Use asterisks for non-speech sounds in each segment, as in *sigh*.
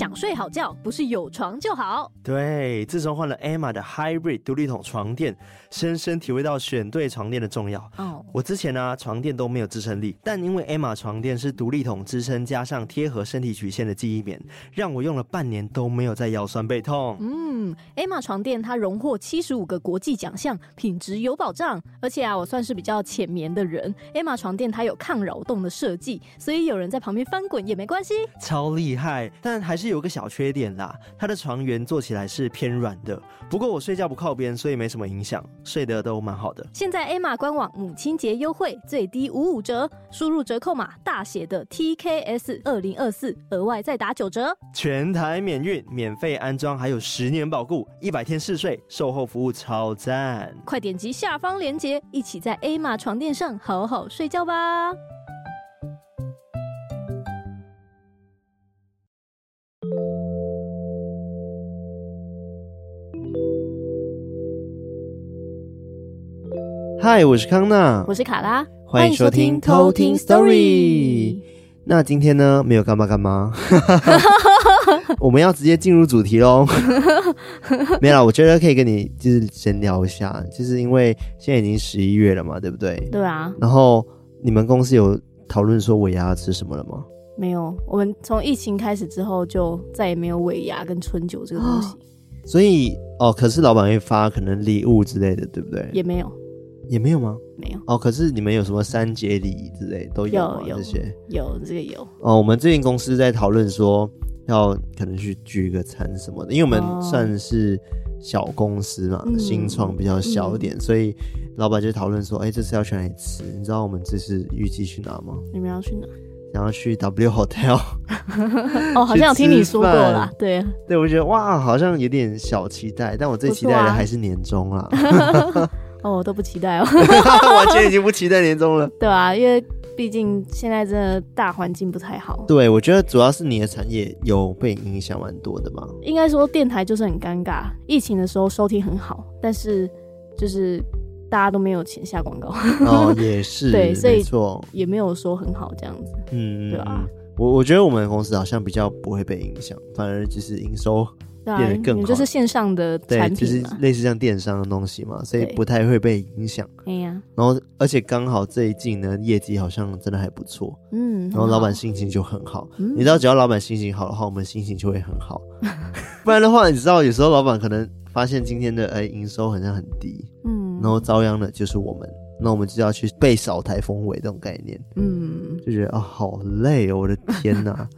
想睡好觉，不是有床就好。对，自从换了 Emma 的 Hybrid 独立筒床垫，深深体会到选对床垫的重要。哦，我之前呢、啊、床垫都没有支撑力，但因为 Emma 床垫是独立筒支撑，加上贴合身体曲线的记忆棉，让我用了半年都没有再腰酸背痛。嗯，Emma 床垫它荣获七十五个国际奖项，品质有保障。而且啊，我算是比较浅眠的人，Emma 床垫它有抗扰动的设计，所以有人在旁边翻滚也没关系。超厉害，但还是有个小缺点啦，它的床缘做起来是偏软的。不过我睡觉不靠边，所以没什么影响，睡得都蛮好的。现在 Emma 官网母亲节优惠，最低五五折，输入折扣码大写的 TKS 二零二四，额外再打九折，全台免运，免费安装，还有十年保固，一百天试睡，售后服务超赞。快点击下方链接，一起在 Emma 床垫上好好睡觉吧。嗨，我是康娜，我是卡拉，欢迎收听偷听 Story。那今天呢，没有干嘛干嘛，*laughs* 我们要直接进入主题喽。*laughs* 没有啦，我觉得可以跟你就是闲聊一下，就是因为现在已经十一月了嘛，对不对？对啊。然后你们公司有讨论说尾牙要吃什么了吗？没有，我们从疫情开始之后就再也没有尾牙跟春酒这个东西。所以哦，可是老板会发可能礼物之类的，对不对？也没有。也没有吗？没有哦。可是你们有什么三节礼仪之类都有吗？有，有这些有这个有哦。我们最近公司在讨论说要可能去聚个餐什么的，因为我们算是小公司嘛，哦、新创比较小一点，嗯、所以老板就讨论说，哎、欸，这次要去哪里吃？你知道我们这次预计去哪吗？你们要去哪？想要去 W Hotel。*laughs* 哦，好像有听你说过啦。对对，我觉得哇，好像有点小期待，但我最期待的还是年终啦。*laughs* *laughs* 哦，我都不期待哦，*laughs* 完全已经不期待年终了。*laughs* 对啊，因为毕竟现在真的大环境不太好。对，我觉得主要是你的产业有被影响蛮多的嘛。应该说电台就是很尴尬，疫情的时候收听很好，但是就是大家都没有钱下广告。哦，也是，对，所以也没有说很好这样子。嗯，对吧。我我觉得我们公司好像比较不会被影响，反而就是营收。变得更好，就是线上的产品，就是类似像电商的东西嘛，所以不太会被影响。哎呀，然后而且刚好这一季呢，业绩好像真的还不错。嗯，然后老板心情就很好。你知道，只要老板心情好的话，我们心情就会很好。*laughs* 不然的话，你知道，有时候老板可能发现今天的哎营收好像很低，嗯，然后遭殃的就是我们，那我们就要去被扫台风尾这种概念。嗯，就觉得啊，好累哦，我的天哪！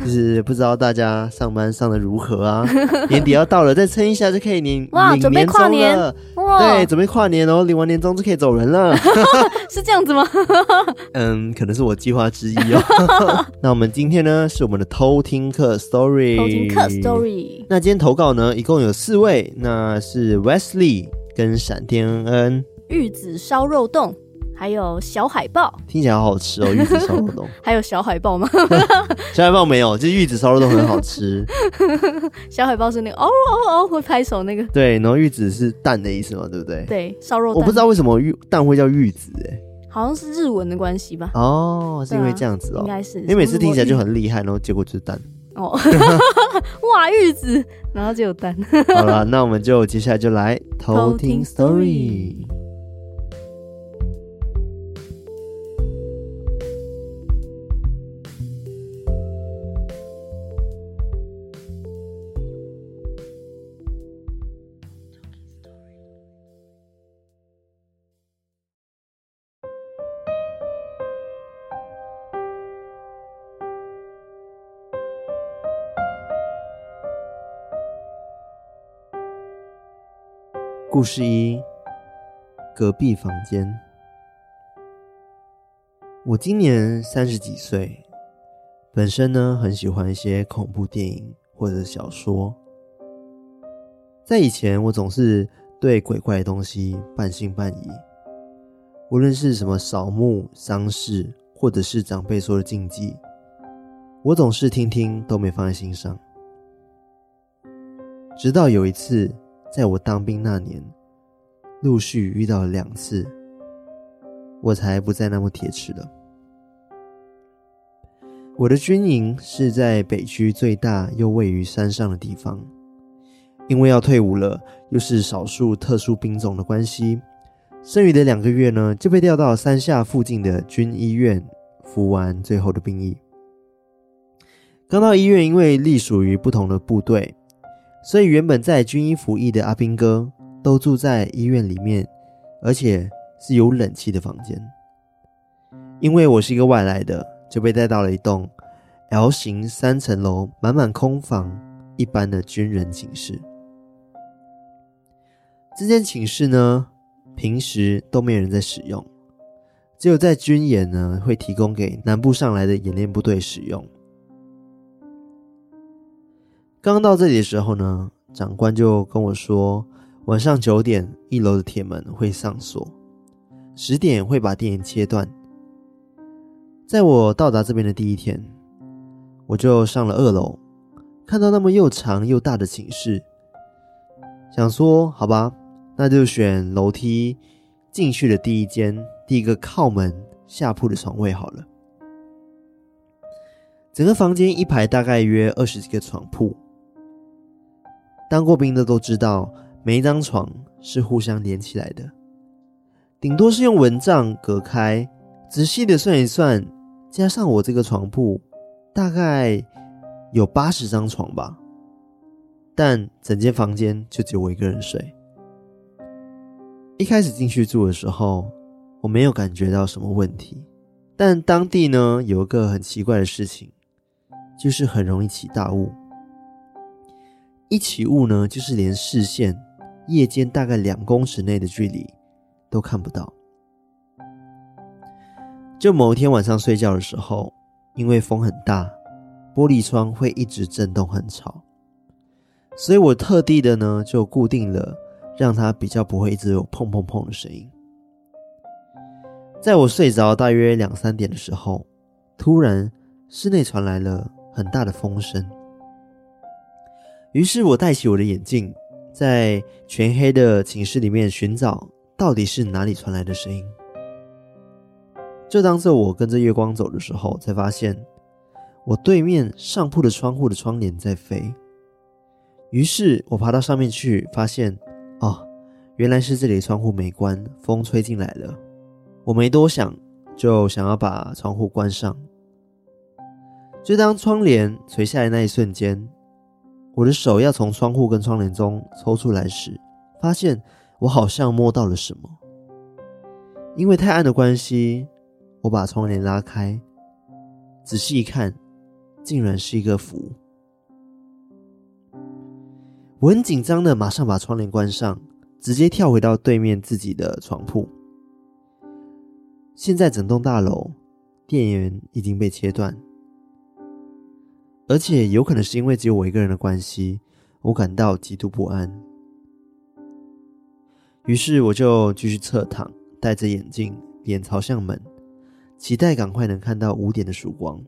就是不知道大家上班上的如何啊？*laughs* 年底要到了，再撑一下就可以领哇，领年终了。哇，对，准备跨年哦，领完年终就可以走人了。*laughs* 是这样子吗？*laughs* 嗯，可能是我计划之一哦。那我们今天呢，是我们的偷听课 story。偷听课 story。那今天投稿呢，一共有四位，那是 Wesley 跟闪电恩恩、玉子烧肉冻。还有小海豹，听起来好好吃哦！*laughs* 玉子烧肉冻，还有小海豹吗？*laughs* 小海豹没有，就是玉子烧肉冻很好吃。*laughs* 小海豹是那个哦哦哦会拍手那个。对，然后玉子是蛋的意思嘛，对不对？对，烧肉。我不知道为什么玉蛋会叫玉子，哎，好像是日文的关系吧？哦，是因为这样子哦，应该是。因为每次听起来就很厉害，然后结果就是蛋。哦，哇，玉子，然后就有蛋。好了，那我们就接下来就来偷听 story。故事一：隔壁房间。我今年三十几岁，本身呢很喜欢一些恐怖电影或者小说。在以前，我总是对鬼怪的东西半信半疑，无论是什么扫墓、丧事，或者是长辈说的禁忌，我总是听听都没放在心上。直到有一次。在我当兵那年，陆续遇到了两次，我才不再那么铁齿了。我的军营是在北区最大又位于山上的地方，因为要退伍了，又是少数特殊兵种的关系，剩余的两个月呢，就被调到山下附近的军医院服完最后的兵役。刚到医院，因为隶属于不同的部队，所以原本在军医服役的阿兵哥都住在医院里面，而且是有冷气的房间。因为我是一个外来的，就被带到了一栋 L 型三层楼、满满空房一般的军人寝室。这间寝室呢，平时都没有人在使用，只有在军演呢会提供给南部上来的演练部队使用。刚到这里的时候呢，长官就跟我说，晚上九点一楼的铁门会上锁，十点会把电源切断。在我到达这边的第一天，我就上了二楼，看到那么又长又大的寝室，想说好吧，那就选楼梯进去的第一间，第一个靠门下铺的床位好了。整个房间一排大概约二十几个床铺，当过兵的都知道，每一张床是互相连起来的，顶多是用蚊帐隔开。仔细的算一算。加上我这个床铺，大概有八十张床吧，但整间房间就只有我一个人睡。一开始进去住的时候，我没有感觉到什么问题，但当地呢有一个很奇怪的事情，就是很容易起大雾。一起雾呢，就是连视线夜间大概两公尺内的距离都看不到。就某一天晚上睡觉的时候，因为风很大，玻璃窗会一直震动，很吵，所以我特地的呢就固定了，让它比较不会一直有砰砰砰的声音。在我睡着大约两三点的时候，突然室内传来了很大的风声，于是我戴起我的眼镜，在全黑的寝室里面寻找到底是哪里传来的声音。就当着我跟着月光走的时候，才发现我对面上铺的窗户的窗帘在飞。于是我爬到上面去，发现哦，原来是这里的窗户没关，风吹进来了。我没多想，就想要把窗户关上。就当窗帘垂下来那一瞬间，我的手要从窗户跟窗帘中抽出来时，发现我好像摸到了什么。因为太暗的关系。我把窗帘拉开，仔细一看，竟然是一个符。我很紧张的，马上把窗帘关上，直接跳回到对面自己的床铺。现在整栋大楼电源已经被切断，而且有可能是因为只有我一个人的关系，我感到极度不安。于是我就继续侧躺，戴着眼镜，脸朝向门。期待赶快能看到五点的曙光。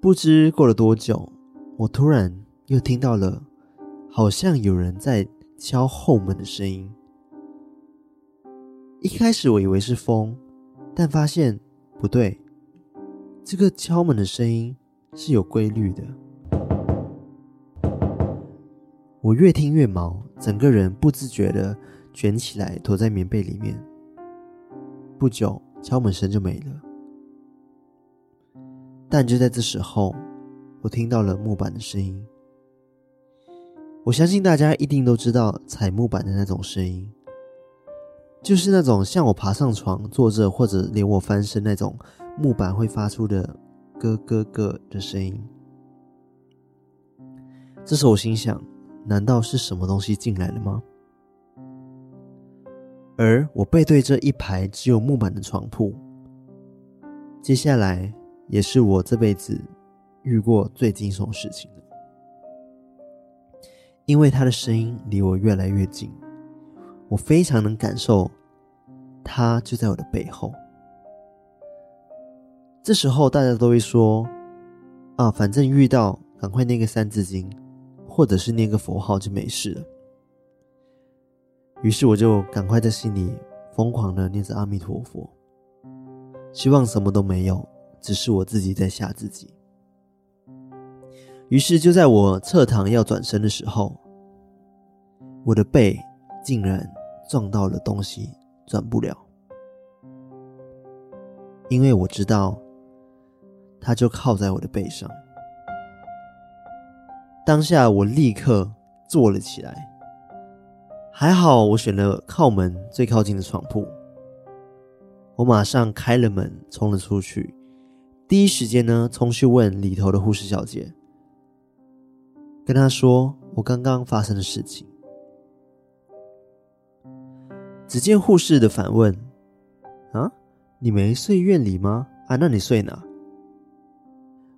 不知过了多久，我突然又听到了，好像有人在敲后门的声音。一开始我以为是风，但发现不对，这个敲门的声音是有规律的。我越听越毛，整个人不自觉地卷起来，躲在棉被里面。不久，敲门声就没了。但就在这时候，我听到了木板的声音。我相信大家一定都知道踩木板的那种声音，就是那种像我爬上床坐着，或者连我翻身那种木板会发出的咯咯咯的声音。这时我心想：难道是什么东西进来了吗？而我背对着一排只有木板的床铺，接下来也是我这辈子遇过最惊悚的事情了。因为他的声音离我越来越近，我非常能感受，他就在我的背后。这时候大家都会说：“啊，反正遇到赶快念个三字经，或者是念个佛号就没事了。”于是我就赶快在心里疯狂的念着阿弥陀佛，希望什么都没有，只是我自己在吓自己。于是就在我侧躺要转身的时候，我的背竟然撞到了东西，转不了。因为我知道，他就靠在我的背上。当下我立刻坐了起来，还好我选了靠门最靠近的床铺。我马上开了门，冲了出去。第一时间呢，冲去问里头的护士小姐，跟她说我刚刚发生的事情。只见护士的反问：“啊，你没睡院里吗？啊，那你睡哪？”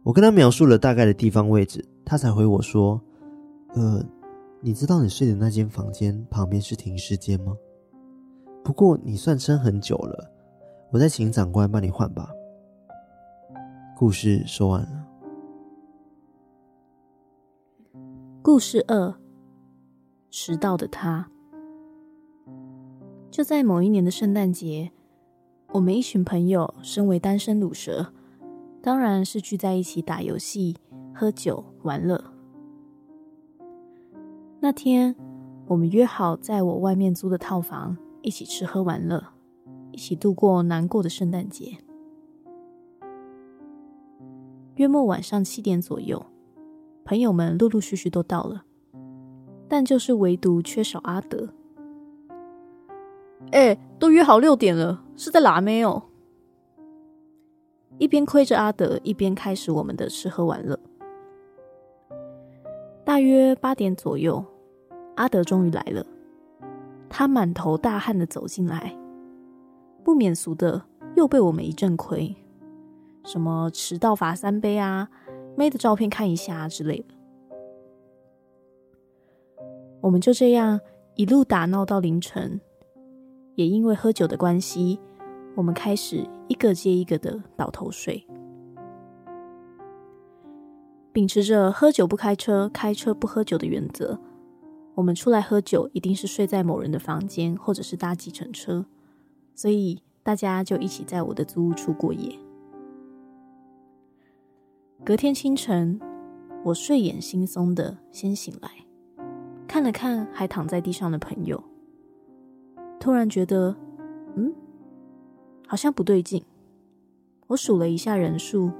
我跟他描述了大概的地方位置，他才回我说：“呃，你知道你睡的那间房间旁边是停尸间吗？不过你算撑很久了。”我再请长官帮你换吧。故事说完了。故事二：迟到的他。就在某一年的圣诞节，我们一群朋友身为单身卤蛇，当然是聚在一起打游戏、喝酒、玩乐。那天，我们约好在我外面租的套房一起吃喝玩乐。一起度过难过的圣诞节。约莫晚上七点左右，朋友们陆陆续续都到了，但就是唯独缺少阿德。哎，都约好六点了，是在哪没有？一边亏着阿德，一边开始我们的吃喝玩乐。大约八点左右，阿德终于来了，他满头大汗的走进来。不免俗的，又被我们一阵亏，什么迟到罚三杯啊，妹的照片看一下之类的。我们就这样一路打闹到凌晨，也因为喝酒的关系，我们开始一个接一个的倒头睡。秉持着喝酒不开车，开车不喝酒的原则，我们出来喝酒一定是睡在某人的房间，或者是搭计程车。所以大家就一起在我的租屋处过夜。隔天清晨，我睡眼惺忪的先醒来，看了看还躺在地上的朋友，突然觉得，嗯，好像不对劲。我数了一下人数，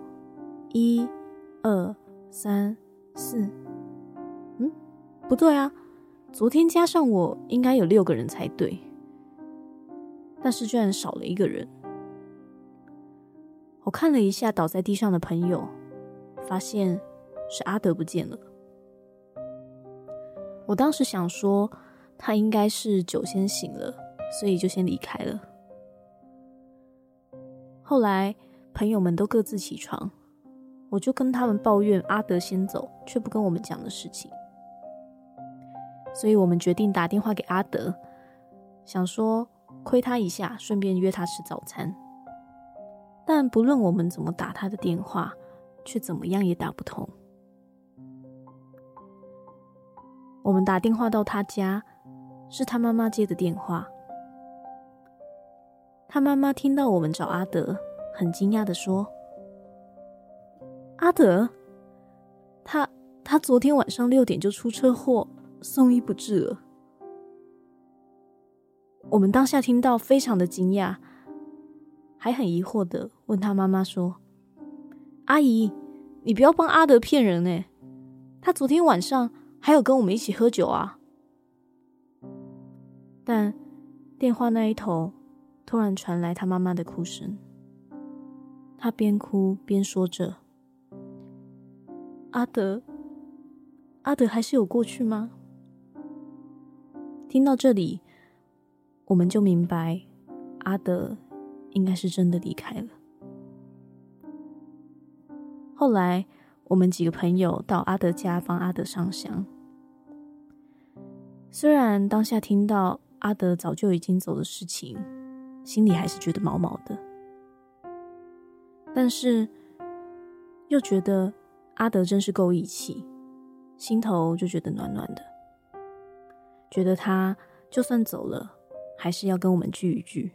一、二、三、四，嗯，不对啊，昨天加上我应该有六个人才对。但是居然少了一个人。我看了一下倒在地上的朋友，发现是阿德不见了。我当时想说，他应该是酒先醒了，所以就先离开了。后来朋友们都各自起床，我就跟他们抱怨阿德先走，却不跟我们讲的事情。所以我们决定打电话给阿德，想说。亏他一下，顺便约他吃早餐。但不论我们怎么打他的电话，却怎么样也打不通。我们打电话到他家，是他妈妈接的电话。他妈妈听到我们找阿德，很惊讶的说：“阿德，他他昨天晚上六点就出车祸，送医不治了。”我们当下听到，非常的惊讶，还很疑惑的问他妈妈说：“阿姨，你不要帮阿德骗人呢，他昨天晚上还有跟我们一起喝酒啊。”但电话那一头突然传来他妈妈的哭声，他边哭边说着：“阿德，阿德还是有过去吗？”听到这里。我们就明白，阿德应该是真的离开了。后来，我们几个朋友到阿德家帮阿德上香。虽然当下听到阿德早就已经走的事情，心里还是觉得毛毛的，但是又觉得阿德真是够义气，心头就觉得暖暖的，觉得他就算走了。还是要跟我们聚一聚，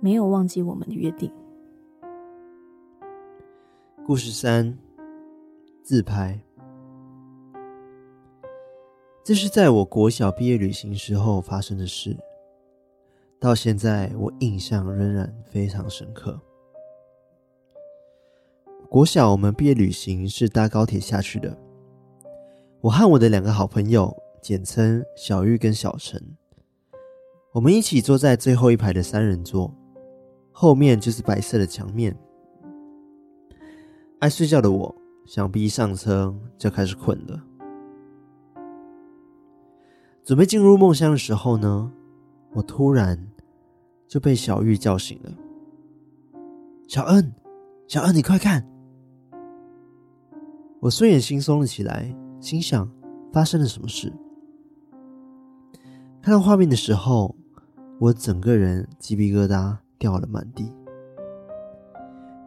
没有忘记我们的约定。故事三：自拍。这是在我国小毕业旅行时候发生的事，到现在我印象仍然非常深刻。国小我们毕业旅行是搭高铁下去的，我和我的两个好朋友，简称小玉跟小陈，我们一起坐在最后一排的三人座，后面就是白色的墙面。爱睡觉的我，想必一上车就开始困了。准备进入梦乡的时候呢，我突然就被小玉叫醒了。小恩，小恩，你快看！我睡眼惺忪了起来，心想发生了什么事。看到画面的时候，我整个人鸡皮疙瘩掉了满地。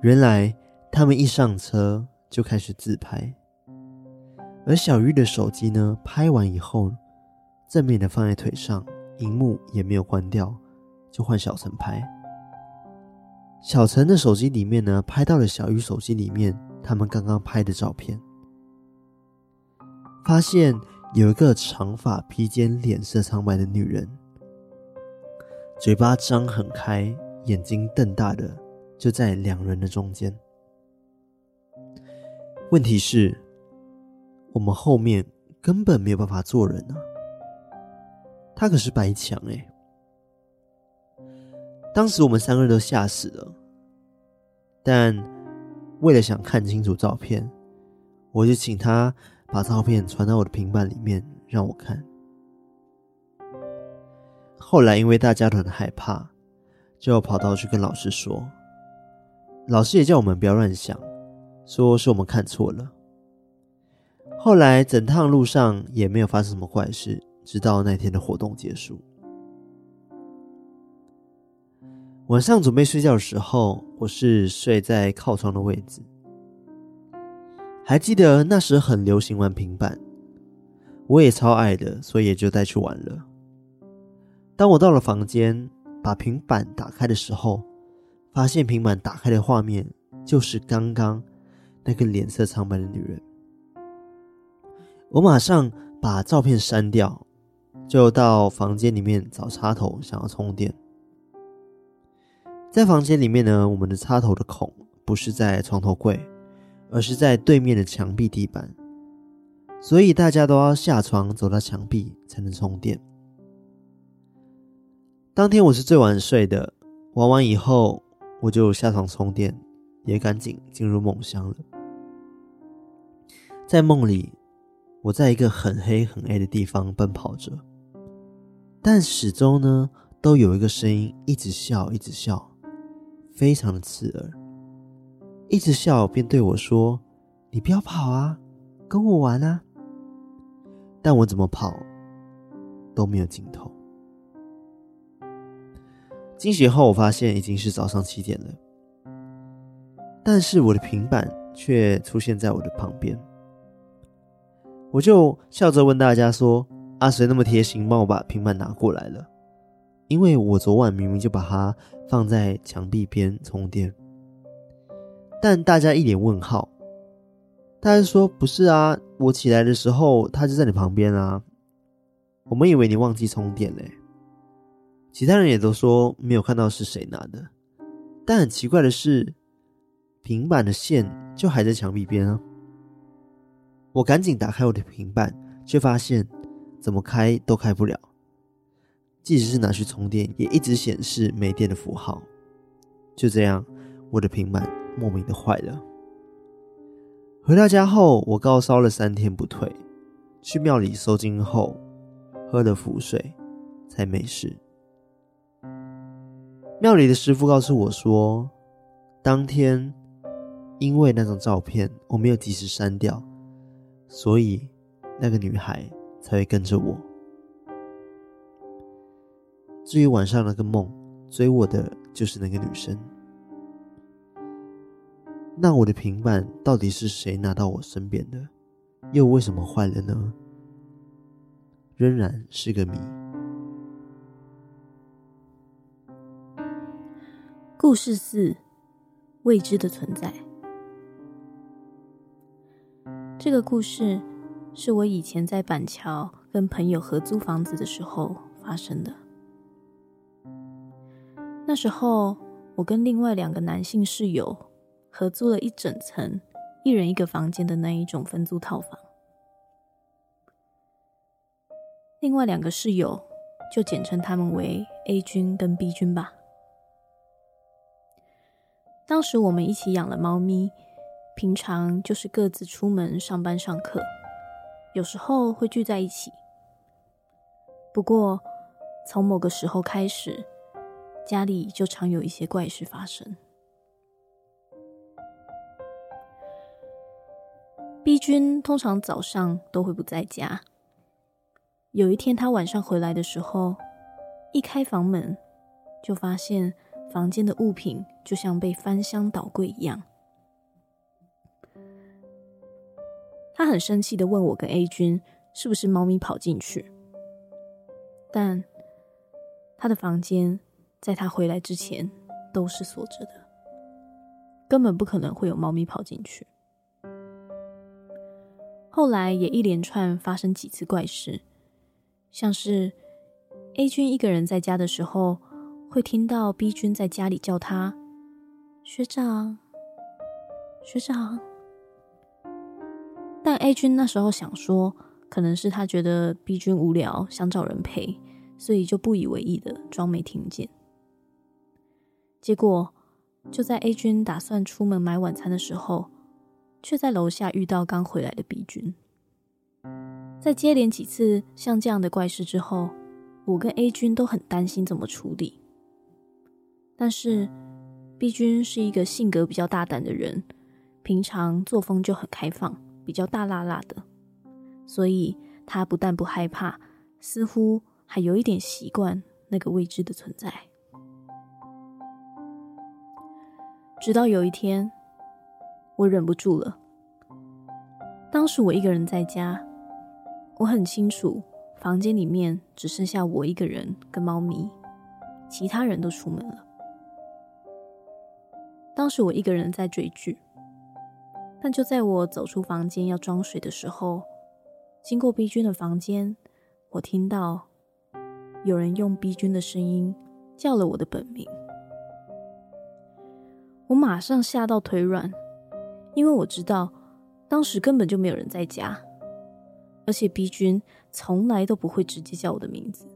原来他们一上车就开始自拍，而小玉的手机呢，拍完以后。正面的放在腿上，荧幕也没有关掉，就换小陈拍。小陈的手机里面呢，拍到了小玉手机里面他们刚刚拍的照片，发现有一个长发披肩、脸色苍白的女人，嘴巴张很开，眼睛瞪大的，就在两人的中间。问题是，我们后面根本没有办法做人啊。他可是白墙哎！当时我们三个人都吓死了，但为了想看清楚照片，我就请他把照片传到我的平板里面让我看。后来因为大家都很害怕，就跑到去跟老师说，老师也叫我们不要乱想，说是我们看错了。后来整趟路上也没有发生什么怪事。直到那天的活动结束，晚上准备睡觉的时候，我是睡在靠窗的位置。还记得那时很流行玩平板，我也超爱的，所以也就带去玩了。当我到了房间，把平板打开的时候，发现平板打开的画面就是刚刚那个脸色苍白的女人。我马上把照片删掉。就到房间里面找插头，想要充电。在房间里面呢，我们的插头的孔不是在床头柜，而是在对面的墙壁地板，所以大家都要下床走到墙壁才能充电。当天我是最晚睡的，玩完以后我就下床充电，也赶紧进入梦乡了。在梦里，我在一个很黑很黑的地方奔跑着。但始终呢，都有一个声音一直笑，一直笑，非常的刺耳。一直笑便对我说：“你不要跑啊，跟我玩啊。”但我怎么跑都没有尽头。惊醒后，我发现已经是早上七点了，但是我的平板却出现在我的旁边。我就笑着问大家说。阿谁那么贴心，帮我把平板拿过来了？因为我昨晚明明就把它放在墙壁边充电，但大家一脸问号。大家说不是啊，我起来的时候它就在你旁边啊。我们以为你忘记充电嘞。其他人也都说没有看到是谁拿的，但很奇怪的是，平板的线就还在墙壁边啊。我赶紧打开我的平板，却发现。怎么开都开不了，即使是拿去充电，也一直显示没电的符号。就这样，我的平板莫名的坏了。回到家后，我高烧了三天不退，去庙里收惊后，喝了符水，才没事。庙里的师傅告诉我说，当天因为那张照片我没有及时删掉，所以那个女孩。才会跟着我。至于晚上那个梦，追我的就是那个女生。那我的平板到底是谁拿到我身边的？又为什么坏了呢？仍然是个谜。故事四：未知的存在。这个故事是我以前在板桥跟朋友合租房子的时候发生的。那时候，我跟另外两个男性室友合租了一整层，一人一个房间的那一种分租套房。另外两个室友就简称他们为 A 君跟 B 君吧。当时我们一起养了猫咪。平常就是各自出门上班上课，有时候会聚在一起。不过，从某个时候开始，家里就常有一些怪事发生。B 君通常早上都会不在家。有一天，他晚上回来的时候，一开房门，就发现房间的物品就像被翻箱倒柜一样。他很生气的问我跟 A 君是不是猫咪跑进去，但他的房间在他回来之前都是锁着的，根本不可能会有猫咪跑进去。后来也一连串发生几次怪事，像是 A 君一个人在家的时候，会听到 B 君在家里叫他学长，学长。但 A 君那时候想说，可能是他觉得 B 君无聊，想找人陪，所以就不以为意的装没听见。结果就在 A 君打算出门买晚餐的时候，却在楼下遇到刚回来的 B 君。在接连几次像这样的怪事之后，我跟 A 君都很担心怎么处理。但是 B 君是一个性格比较大胆的人，平常作风就很开放。比较大辣辣的，所以他不但不害怕，似乎还有一点习惯那个未知的存在。直到有一天，我忍不住了。当时我一个人在家，我很清楚房间里面只剩下我一个人跟猫咪，其他人都出门了。当时我一个人在追剧。但就在我走出房间要装水的时候，经过 B 君的房间，我听到有人用 B 君的声音叫了我的本名。我马上吓到腿软，因为我知道当时根本就没有人在家，而且 B 君从来都不会直接叫我的名字。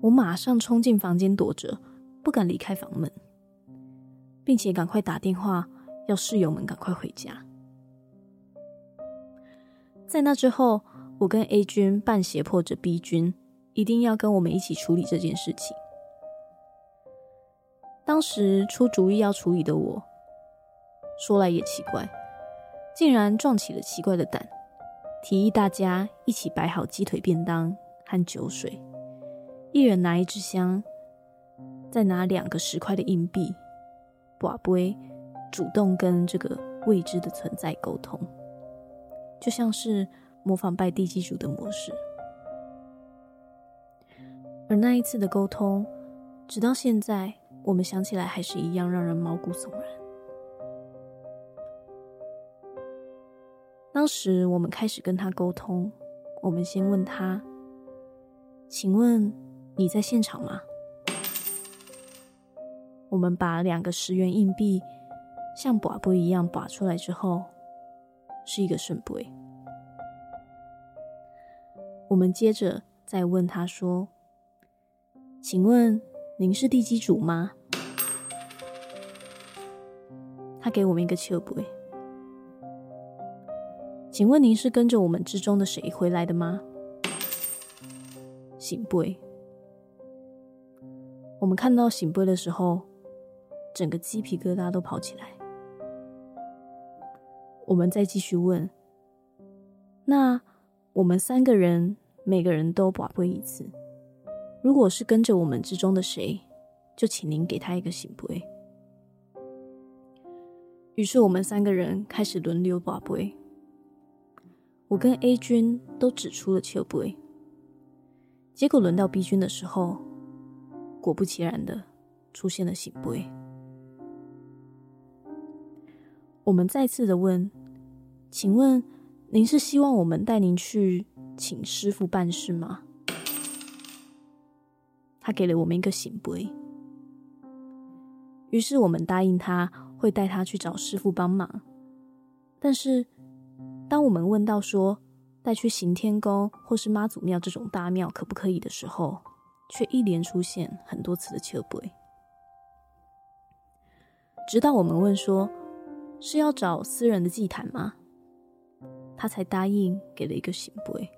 我马上冲进房间躲着，不敢离开房门。并且赶快打电话，要室友们赶快回家。在那之后，我跟 A 君半胁迫着 B 君，一定要跟我们一起处理这件事情。当时出主意要处理的我，说来也奇怪，竟然壮起了奇怪的胆，提议大家一起摆好鸡腿便当和酒水，一人拿一支香，再拿两个十块的硬币。博杯，主动跟这个未知的存在沟通，就像是模仿拜地基主的模式。而那一次的沟通，直到现在，我们想起来还是一样让人毛骨悚然。当时我们开始跟他沟通，我们先问他：“请问你在现场吗？”我们把两个十元硬币像拔布一样拔出来之后，是一个圣杯。我们接着再问他说：“请问您是地基主吗？”他给我们一个笑杯。请问您是跟着我们之中的谁回来的吗？醒杯。我们看到醒杯的时候。整个鸡皮疙瘩都跑起来。我们再继续问，那我们三个人每个人都把杯一次。如果是跟着我们之中的谁，就请您给他一个圣杯。于是我们三个人开始轮流把杯。我跟 A 君都指出了笑杯。结果轮到 B 君的时候，果不其然的出现了圣杯。我们再次的问：“请问您是希望我们带您去请师傅办事吗？”他给了我们一个圣杯，于是我们答应他会带他去找师傅帮忙。但是，当我们问到说带去行天宫或是妈祖庙这种大庙可不可以的时候，却一连出现很多次的笑杯。直到我们问说是要找私人的祭坛吗？他才答应给了一个圣杯。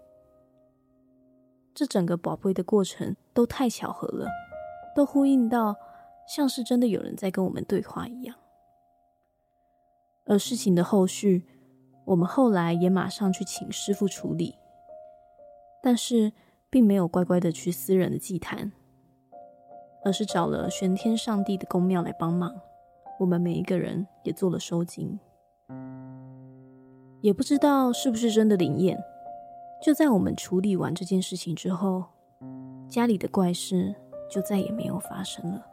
这整个宝贝的过程都太巧合了，都呼应到像是真的有人在跟我们对话一样。而事情的后续，我们后来也马上去请师傅处理，但是并没有乖乖的去私人的祭坛，而是找了玄天上帝的宫庙来帮忙。我们每一个人也做了收金，也不知道是不是真的灵验。就在我们处理完这件事情之后，家里的怪事就再也没有发生了，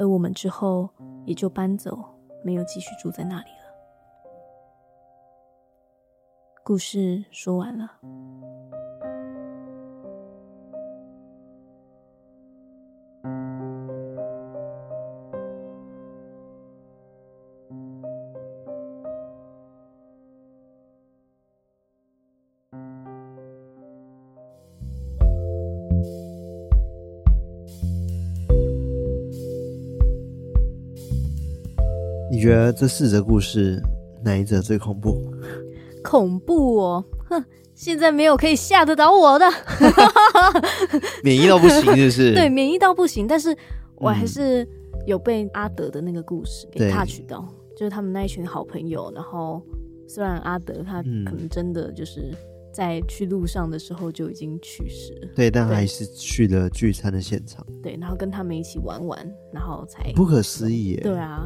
而我们之后也就搬走，没有继续住在那里了。故事说完了。觉得这四则故事哪一则最恐怖？恐怖哦，哼！现在没有可以吓得倒我的，*laughs* 免疫到不行，是不是？*laughs* 对，免疫到不行。但是我还是有被阿德的那个故事给 touch 到，嗯、就是他们那一群好朋友。然后虽然阿德他可能真的就是在去路上的时候就已经去世了，对，但还是去了聚餐的现场。对，然后跟他们一起玩玩，然后才不可思议耶。对啊。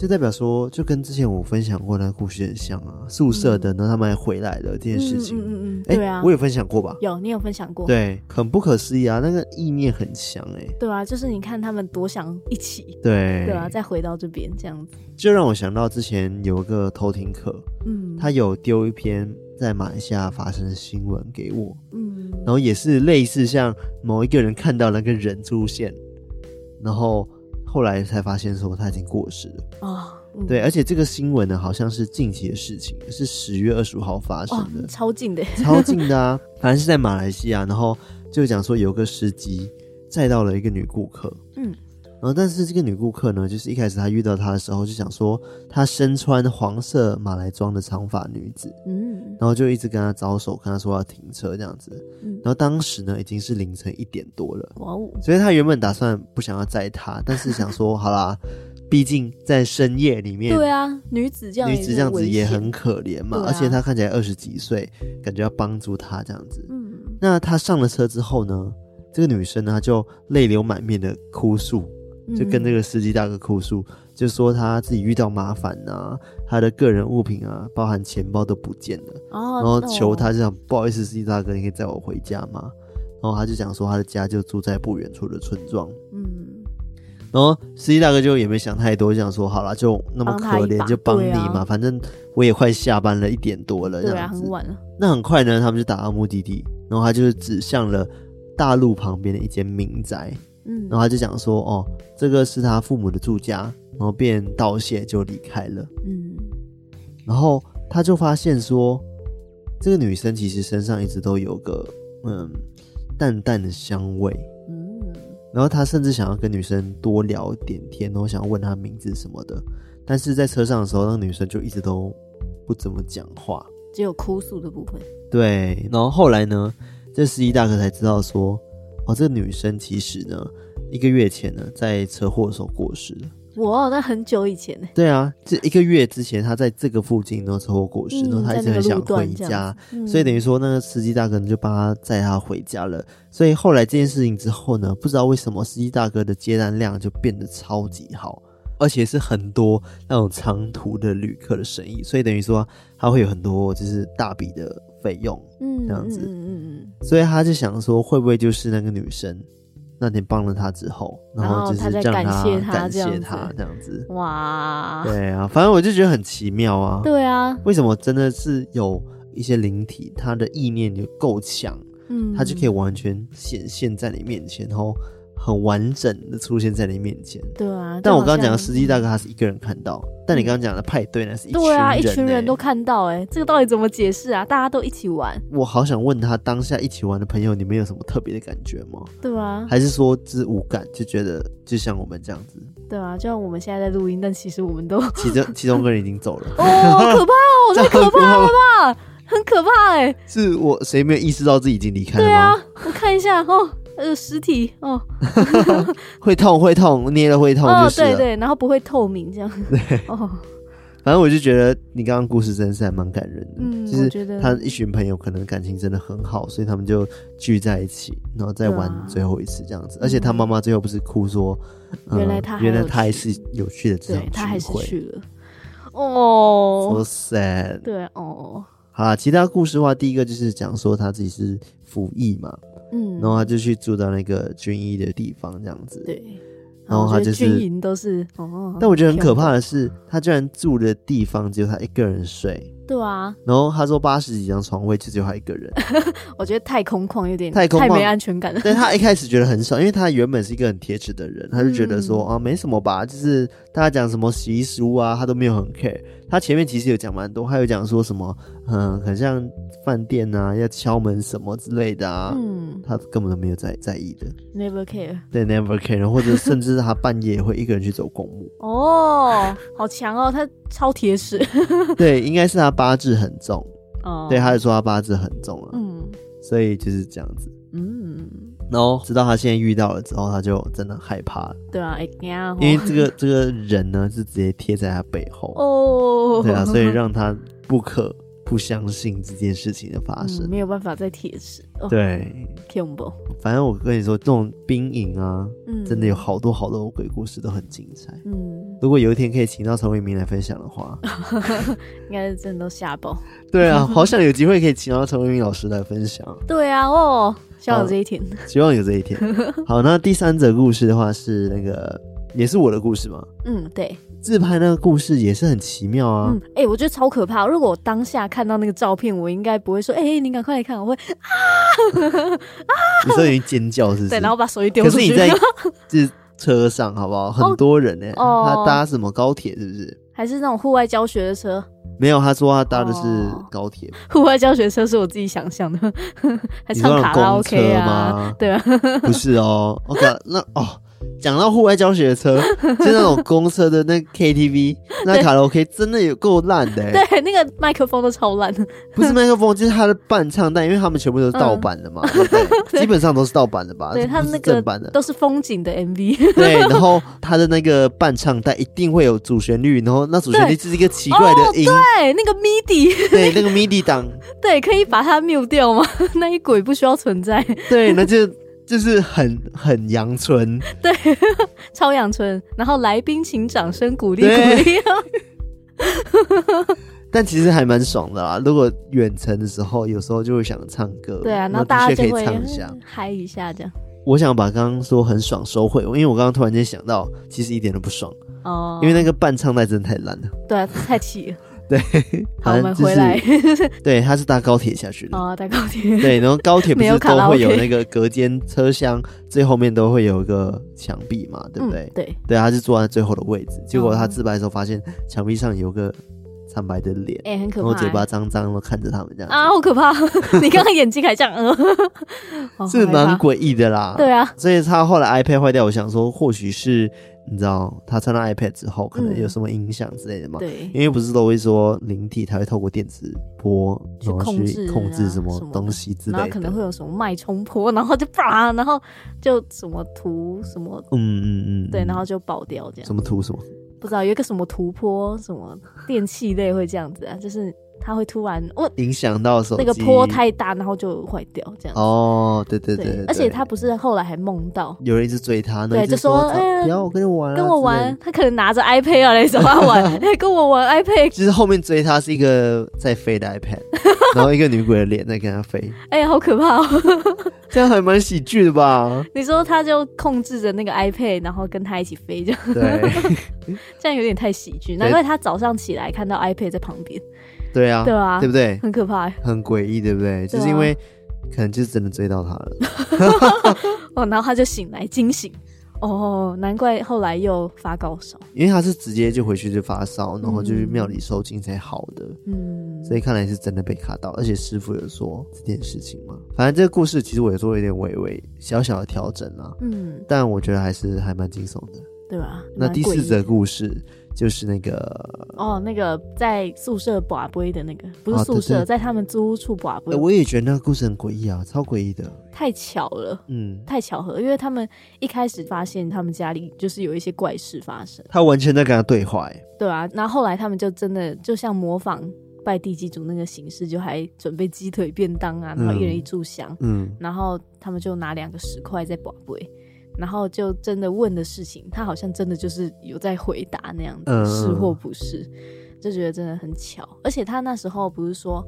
就代表说，就跟之前我分享过那个故事很像啊，宿舍的，然后他们还回来了这件事情。嗯嗯嗯，对啊，我有分享过吧？有，你有分享过？对，很不可思议啊，那个意念很强哎。对啊，就是你看他们多想一起。对。对啊，再回到这边这样子，就让我想到之前有一个偷听课，嗯，他有丢一篇在马来西亚发生的新闻给我，嗯，然后也是类似像某一个人看到那个人出现，然后。后来才发现说他已经过世了啊，对，而且这个新闻呢，好像是近期的事情，是十月二十五号发生的，超近的，超近的啊！反正是在马来西亚，然后就讲说有个司机载到了一个女顾客，嗯。然后，但是这个女顾客呢，就是一开始她遇到他的时候，就想说她身穿黄色马来装的长发女子，嗯，然后就一直跟她招手，跟她说要停车这样子。嗯，然后当时呢，已经是凌晨一点多了，哇哦！所以他原本打算不想要载她，但是想说 *laughs* 好啦，毕竟在深夜里面，对啊，女子这样，女子这样子也很可怜嘛，而且她看起来二十几岁，感觉要帮助她这样子。嗯，那她上了车之后呢，这个女生呢，她就泪流满面的哭诉。就跟这个司机大哥哭诉，就说他自己遇到麻烦啊，他的个人物品啊，包含钱包都不见了，然后求他这样，不好意思，司机大哥，你可以载我回家吗？然后他就讲说他的家就住在不远处的村庄，嗯，然后司机大哥就也没想太多，就想说好了，就那么可怜，就帮你嘛，反正我也快下班了，一点多了，这样子，很晚了。那很快呢，他们就达到目的地，然后他就是指向了大路旁边的一间民宅。嗯，然后他就讲说，哦，这个是他父母的住家，然后便道谢就离开了。嗯，然后他就发现说，这个女生其实身上一直都有个嗯淡淡的香味。嗯，然后他甚至想要跟女生多聊点天，然后想要问她名字什么的，但是在车上的时候，那个女生就一直都不怎么讲话，只有哭诉的部分。对，然后后来呢，这司机大哥才知道说。哦，这个女生其实呢，一个月前呢，在车祸的时候过世了。哇，那很久以前呢？对啊，这一个月之前，她在这个附近呢车祸过世，然后她一直很想回家，嗯、所以等于说那个司机大哥就帮她载她回家了。所以后来这件事情之后呢，不知道为什么司机大哥的接单量就变得超级好，而且是很多那种长途的旅客的生意，所以等于说他会有很多就是大笔的费用，嗯，这样子，嗯嗯嗯，所以他就想说，会不会就是那个女生那天帮了他之后，然后就是让他感谢他这样子。哇，对啊，反正我就觉得很奇妙啊。对啊，为什么真的是有一些灵体，他的意念就够强，嗯，他就可以完全显现在你面前，然后。很完整的出现在你面前，对啊。但我刚刚讲的司机大哥他是一个人看到，嗯、但你刚刚讲的派对呢是一群人，对啊，一群人都看到，哎，这个到底怎么解释啊？大家都一起玩，我好想问他当下一起玩的朋友，你们有什么特别的感觉吗？对啊，还是说是无感，就觉得就像我们这样子？对啊，就像我们现在在录音，但其实我们都其中 *laughs* 其中一个人已经走了，哦，好可怕哦，太 *laughs* 可怕了吧，很可怕哎，是我谁没有意识到自己已经离开了吗？对啊，我看一下哦。呃，尸体哦，*laughs* 会痛会痛，捏了会痛就是了。哦，对对，然后不会透明这样。*laughs* 对，哦，反正我就觉得你刚刚故事真的是还蛮感人的。嗯，就是他一群朋友可能感情真的很好，所以他们就聚在一起，然后再玩最后一次这样子。啊、而且他妈妈最后不是哭说，嗯、原来他原来他还是有趣的这样，他还是去了。哦，so sad。对哦。好啦，其他故事的话，第一个就是讲说他自己是服役嘛。嗯，然后他就去住到那个军医的地方，这样子。对，然后他就是军营都是哦。但我觉得很可怕的是，他居然住的地方只有他一个人睡。对啊。然后他说八十几张床位就只有他一个人，*laughs* 我觉得太空旷，有点太空旷，太没安全感了。但他一开始觉得很爽，因为他原本是一个很铁齿的人，他就觉得说、嗯、啊没什么吧，就是大家讲什么习俗啊，他都没有很 care。他前面其实有讲蛮多，还有讲说什么，嗯，很像饭店啊，要敲门什么之类的啊，嗯，他根本都没有在在意的，never care，对，never care，或者甚至他半夜也会一个人去走公墓，*laughs* 哦，好强哦，他超铁齿，*laughs* 对，应该是他八字很重，哦，对，他就说他八字很重啊，嗯，所以就是这样子，嗯。然后直到他现在遇到了之后，他就真的害怕了。对啊，因为这个这个人呢是直接贴在他背后。哦，对啊，所以让他不可不相信这件事情的发生，没有办法再贴实。对，恐怖。反正我跟你说，这种兵营啊，嗯真的有好多好多鬼故事都很精彩。嗯，如果有一天可以请到陈为民来分享的话，*laughs* 应该是真的都吓爆。对啊，好想有机会可以请到陈为民老师来分享。对啊，哦。希望有这一天，希望有这一天。好，那第三则故事的话是那个，也是我的故事吗？嗯，对，自拍那个故事也是很奇妙啊。嗯，哎、欸，我觉得超可怕。如果我当下看到那个照片，我应该不会说，哎、欸，你赶快来看，我会啊啊！*laughs* 你说你尖叫是不是？对，然后把手机丢出去。可是你在 *laughs* 就是车上，好不好？很多人呢、欸，哦、他搭什么高铁是不是？还是那种户外教学的车？没有，他说他搭的是高铁。户外教学车是我自己想象的，*laughs* 还唱卡拉 OK 啊？对啊，不是哦。OK，那哦。讲到户外教学的车，*laughs* 就那种公车的那 KTV，那卡拉 OK 真的有够烂的。对，那个麦克风都超烂。不是麦克风，就是它的伴唱带，因为他们全部都是盗版的嘛，*laughs* 基本上都是盗版的吧？对，它那个都是风景的 MV。对，*laughs* 然后它的那个伴唱带一定会有主旋律，然后那主旋律就是一个奇怪的音。对，那个 MIDI。对，那个 MIDI 档。对，可以把它 mute 掉吗？那一轨不需要存在。对，那就。就是很很阳春，*laughs* 对，*laughs* 超阳春。然后来宾请掌声鼓励鼓励。对 *laughs* 但其实还蛮爽的啦。如果远程的时候，有时候就会想唱歌，对啊，然后大家就会唱一下，嗨一下这样。我想把刚刚说很爽收回，因为我刚刚突然间想到，其实一点都不爽哦，因为那个伴唱带真的太烂了，对啊，太气了。对，好，我们回来。*laughs* 对，他是搭高铁下去的。哦，搭高铁。对，然后高铁不是都会有那个隔间车厢，最后面都会有一个墙壁嘛，对不对？对，对，他是坐在最后的位置。结果他自白的时候发现墙壁上有个惨白的脸，哎，很可怕，然后嘴巴脏脏的看着他们这样。啊，好可怕！*laughs* 你刚刚眼睛还这样，是蛮诡异的啦。对啊，所以他后来 iPad 坏掉，我想说或许是。你知道他穿到 iPad 之后，可能有什么影响之类的吗？嗯、对，因为不是都会说灵体，它会透过电磁波然后去控制什么东西之类的，然后可能会有什么脉冲波，然后就 *laughs* 啪，然后就什么图什么，嗯嗯嗯，对，然后就爆掉这样。什么图什么？不知道有一个什么图波，什么电器类会这样子啊？就是。它会突然哦，影响到手机，那个坡太大，然后就坏掉这样。哦，对对对，而且他不是后来还梦到有人一直追他，对，就说哎，不要我跟你玩，跟我玩。他可能拿着 iPad 啊来找他玩，*laughs* 哎，跟我玩 iPad。其实后面追他是一个在飞的 iPad，*laughs* 然后一个女鬼的脸在跟他飞。哎呀，好可怕哦！*laughs* 这样还蛮喜剧的吧？你说他就控制着那个 iPad，然后跟他一起飞，这样对，这样有点太喜剧。难怪他早上起来看到 iPad 在旁边。对啊，对啊，对不对？很可怕，很诡异，对不对？就是因为可能就是真的追到他了。*laughs* 哦，然后他就醒来惊醒。哦，难怪后来又发高烧，因为他是直接就回去就发烧，然后就去庙里收惊才好的。嗯，所以看来是真的被卡到，而且师傅有说这件事情嘛。反正这个故事其实我也做了一点微微小小的调整啊。嗯，但我觉得还是还蛮惊悚的，对吧？那第四则故事。就是那个哦，那个在宿舍寡杯的那个，不是宿舍，哦、对。对，在他们租屋处拔杯。我也觉得那个故事很诡异啊，超诡异的，太巧了，嗯，太巧合，因为他们一开始发现他们家里就是有一些怪事发生，他完全在跟他对话，哎，对啊，然后后来他们就真的就像模仿拜地基主那个形式，就还准备鸡腿便当啊，然后一人一炷香，嗯，然后他们就拿两个石块在拔杯。然后就真的问的事情，他好像真的就是有在回答那样子，嗯、是或不是，就觉得真的很巧。而且他那时候不是说。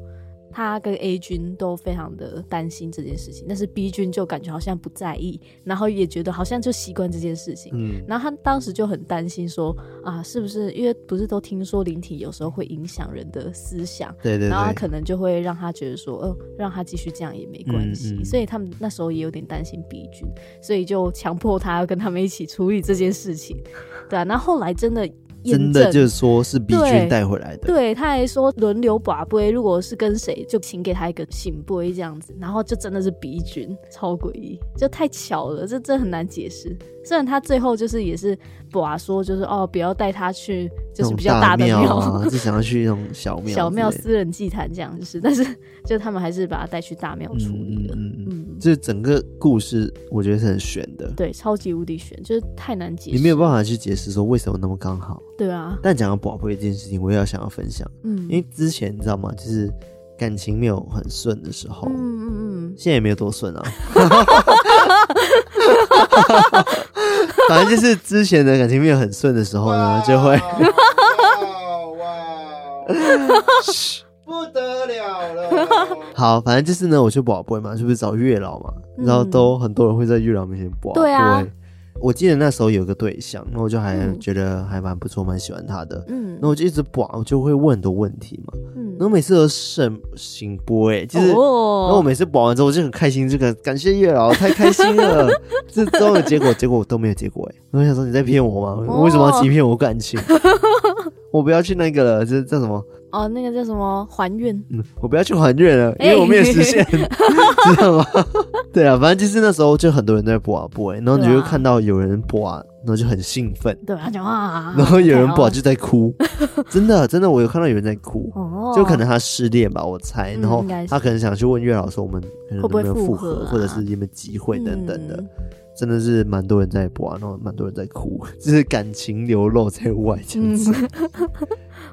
他跟 A 君都非常的担心这件事情，但是 B 君就感觉好像不在意，然后也觉得好像就习惯这件事情。嗯，然后他当时就很担心说啊，是不是因为不是都听说灵体有时候会影响人的思想？对对对。然后他可能就会让他觉得说，哦，让他继续这样也没关系。嗯嗯。所以他们那时候也有点担心 B 君，所以就强迫他要跟他们一起处理这件事情。对啊，然后后来真的。真的就是说是 B 君带回来的，对，他还说轮流把杯，如果是跟谁就请给他一个醒杯这样子，然后就真的是 B 君，超诡异，就太巧了，这这很难解释。虽然他最后就是也是拔说，就是哦不要带他去，就是比较大的庙啊，*laughs* 就想要去那种小庙、小庙私人祭坛这样，就是，但是就他们还是把他带去大庙处理了。嗯，嗯，这整个故事我觉得是很悬的，对，超级无敌悬，就是太难解释，你没有办法去解释说为什么那么刚好。对啊，但讲到拔杯这件事情，我也要想要分享。嗯，因为之前你知道吗？就是感情没有很顺的时候，嗯嗯嗯，现在也没有多顺啊。*laughs* *laughs* 反正就是之前的感情没有很顺的时候呢，就会哇，不得了了。*laughs* 好，反正就是呢，我去保杯嘛，是不是找月老嘛？然后都很多人会在月老面前拔杯。对啊。我记得那时候有个对象，那我就还觉得还蛮不错，蛮喜欢他的。嗯，那我就一直拔，我就会问很多问题嘛。嗯，那我每次都圣圣杯，就是，然后我每次播完之后，我就很开心，这个感谢月老，太开心了。这最后的结果，结果都没有结果哎。我想说你在骗我吗？为什么要欺骗我感情？*laughs* 我不要去那个了，这叫什么？哦，那个叫什么还愿？嗯，我不要去还愿了，因为我没有实现，欸、*laughs* 知道吗？*laughs* 对啊，反正就是那时候就很多人在拔杯，然后你就会看到有人播啊，然后就很兴奋，对啊，讲话，*laughs* 然后有人播就在哭，真的真的，我有看到有人在哭，哦，就可能他失恋吧，我猜，然后他可能想去问月老说我们可能有没有复合，或者是有没有机会等等的。真的是蛮多人在播，啊然后蛮多人在哭，就是感情流露在外这样子。嗯、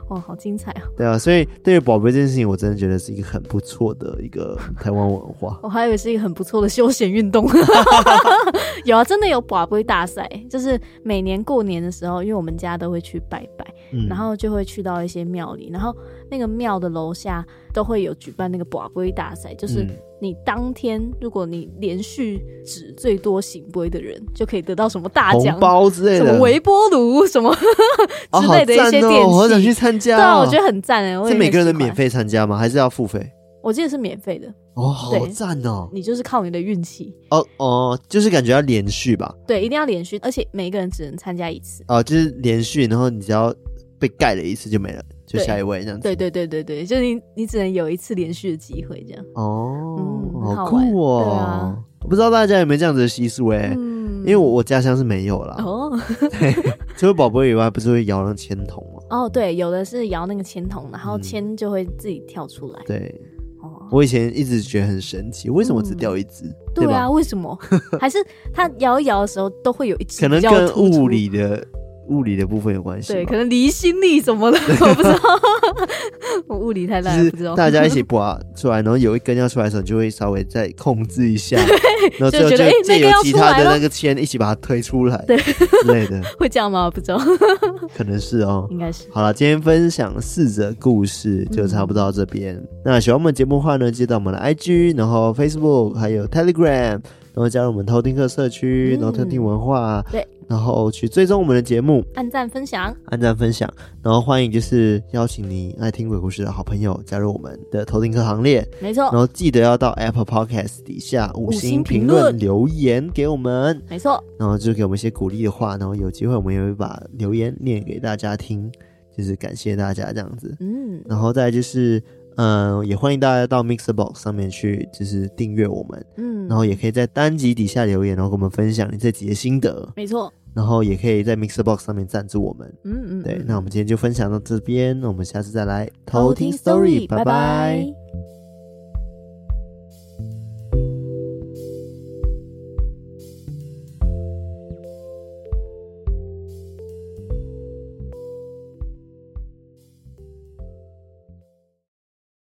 哇，好精彩啊！对啊，所以对于拔杯这件事情，我真的觉得是一个很不错的一个 *laughs* 台湾文化。我还以为是一个很不错的休闲运动。*laughs* *laughs* 有啊，真的有拔杯大赛，就是每年过年的时候，因为我们家都会去拜拜，嗯、然后就会去到一些庙里，然后那个庙的楼下都会有举办那个拔杯大赛，就是。嗯你当天，如果你连续指最多行龟的人，就可以得到什么大奖、包之类的，什么微波炉什么 *laughs* 之类的一些电器。我好想去参加、哦。对啊，我觉得很赞哎。是每个人都免费参加吗？还是要付费？我记得是免费的。哦，好赞哦！你就是靠你的运气。哦哦，就是感觉要连续吧？对，一定要连续，而且每一个人只能参加一次。哦，就是连续，然后你只要被盖了一次就没了。就下一位这样子，对对对对对，就是你你只能有一次连续的机会这样。哦，嗯、好酷哦！对啊，我不知道大家有没有这样子的习俗哎，嗯、因为我我家乡是没有啦。哦，*laughs* 对，除了宝宝以外，不是会摇那个签筒吗？哦，对，有的是摇那个签筒，然后签就会自己跳出来。嗯、对，哦，我以前一直觉得很神奇，为什么只掉一只？对啊，为什么？还是它摇一摇的时候都会有一只？可能跟物理的。物理的部分有关系。对，可能离心力什么的，*laughs* 我不知道。*laughs* 我物理太烂，不知道。大家一起拔出来，然后有一根要出来的时候，你就会稍微再控制一下，*laughs* 然后就觉得哎，那个要其他的那个签一起把它推出来，对之类的。会这样吗？不知道。可能是哦，应该是。好了，今天分享四则故事就差不多到这边。嗯、那喜欢我们节目的话呢，记得我们的 IG，然后 Facebook，还有 Telegram。然后加入我们偷听客社区，然后偷听文化，对，然后去追踪我们的节目，按赞分享，按赞分享，然后欢迎就是邀请你爱听鬼故事的好朋友加入我们的偷听客行列，没错。然后记得要到 Apple Podcast 底下五星评论留言给我们，没错。然后就给我们一些鼓励的话，然后有机会我们也会把留言念给大家听，就是感谢大家这样子，嗯。然后再就是。嗯，也欢迎大家到 Mixerbox 上面去，就是订阅我们，嗯，然后也可以在单集底下留言，然后跟我们分享你这集的心得，没错，然后也可以在 Mixerbox 上面赞助我们，嗯嗯，对，那我们今天就分享到这边，那我们下次再来。偷听 Story，拜拜。